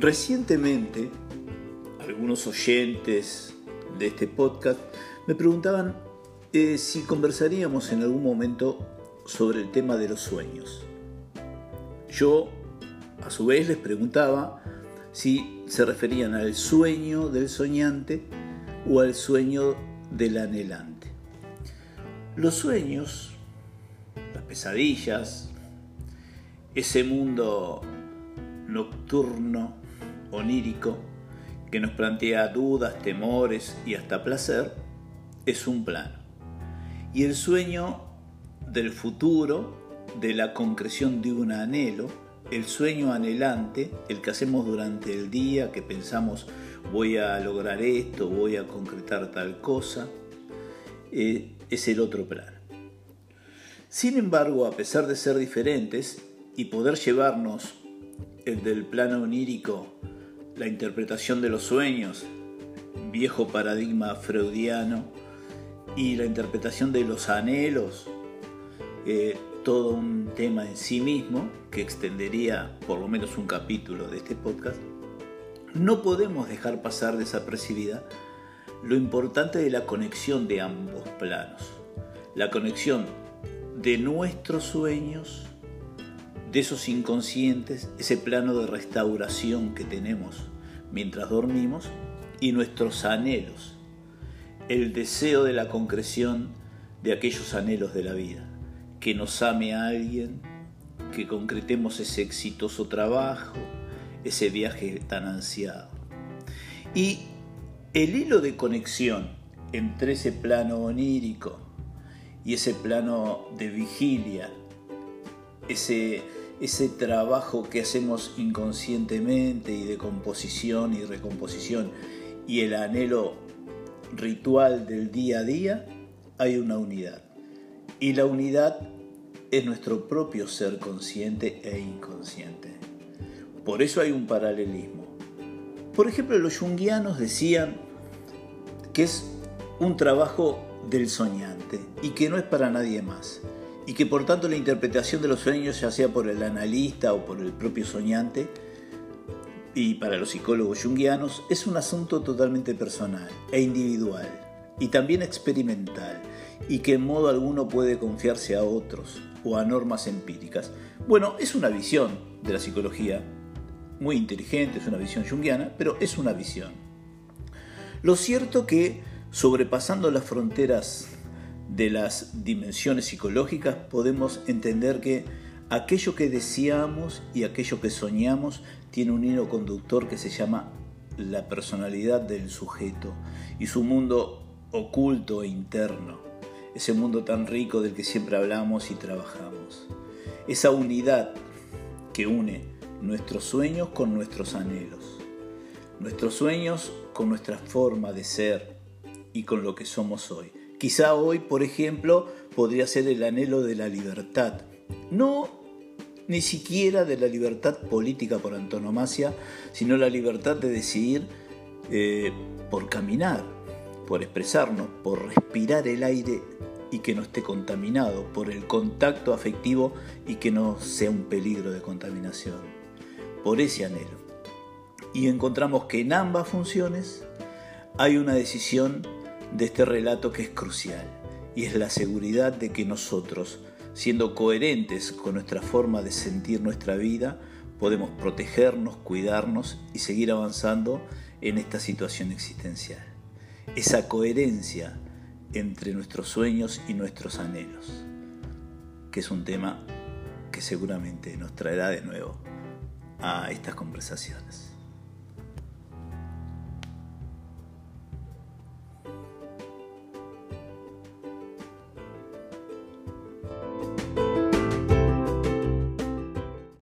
Recientemente, algunos oyentes de este podcast me preguntaban eh, si conversaríamos en algún momento sobre el tema de los sueños. Yo, a su vez, les preguntaba si se referían al sueño del soñante o al sueño del anhelante. Los sueños, las pesadillas, ese mundo nocturno onírico que nos plantea dudas, temores y hasta placer, es un plano. Y el sueño del futuro, de la concreción de un anhelo, el sueño anhelante, el que hacemos durante el día, que pensamos voy a lograr esto, voy a concretar tal cosa, eh, es el otro plano. Sin embargo, a pesar de ser diferentes y poder llevarnos el del plano onírico la interpretación de los sueños, viejo paradigma freudiano, y la interpretación de los anhelos, eh, todo un tema en sí mismo que extendería por lo menos un capítulo de este podcast, no podemos dejar pasar desapercibida lo importante de la conexión de ambos planos, la conexión de nuestros sueños de esos inconscientes, ese plano de restauración que tenemos mientras dormimos y nuestros anhelos, el deseo de la concreción de aquellos anhelos de la vida, que nos ame a alguien, que concretemos ese exitoso trabajo, ese viaje tan ansiado. Y el hilo de conexión entre ese plano onírico y ese plano de vigilia, ese ese trabajo que hacemos inconscientemente y de composición y recomposición y el anhelo ritual del día a día, hay una unidad. Y la unidad es nuestro propio ser consciente e inconsciente. Por eso hay un paralelismo. Por ejemplo, los junguianos decían que es un trabajo del soñante y que no es para nadie más y que por tanto la interpretación de los sueños, ya sea por el analista o por el propio soñante, y para los psicólogos junguianos, es un asunto totalmente personal e individual, y también experimental, y que en modo alguno puede confiarse a otros o a normas empíricas. Bueno, es una visión de la psicología muy inteligente, es una visión junguiana, pero es una visión. Lo cierto que, sobrepasando las fronteras de las dimensiones psicológicas podemos entender que aquello que deseamos y aquello que soñamos tiene un hilo conductor que se llama la personalidad del sujeto y su mundo oculto e interno, ese mundo tan rico del que siempre hablamos y trabajamos. Esa unidad que une nuestros sueños con nuestros anhelos, nuestros sueños con nuestra forma de ser y con lo que somos hoy. Quizá hoy, por ejemplo, podría ser el anhelo de la libertad. No ni siquiera de la libertad política por antonomasia, sino la libertad de decidir eh, por caminar, por expresarnos, por respirar el aire y que no esté contaminado, por el contacto afectivo y que no sea un peligro de contaminación, por ese anhelo. Y encontramos que en ambas funciones hay una decisión de este relato que es crucial, y es la seguridad de que nosotros, siendo coherentes con nuestra forma de sentir nuestra vida, podemos protegernos, cuidarnos y seguir avanzando en esta situación existencial. Esa coherencia entre nuestros sueños y nuestros anhelos, que es un tema que seguramente nos traerá de nuevo a estas conversaciones.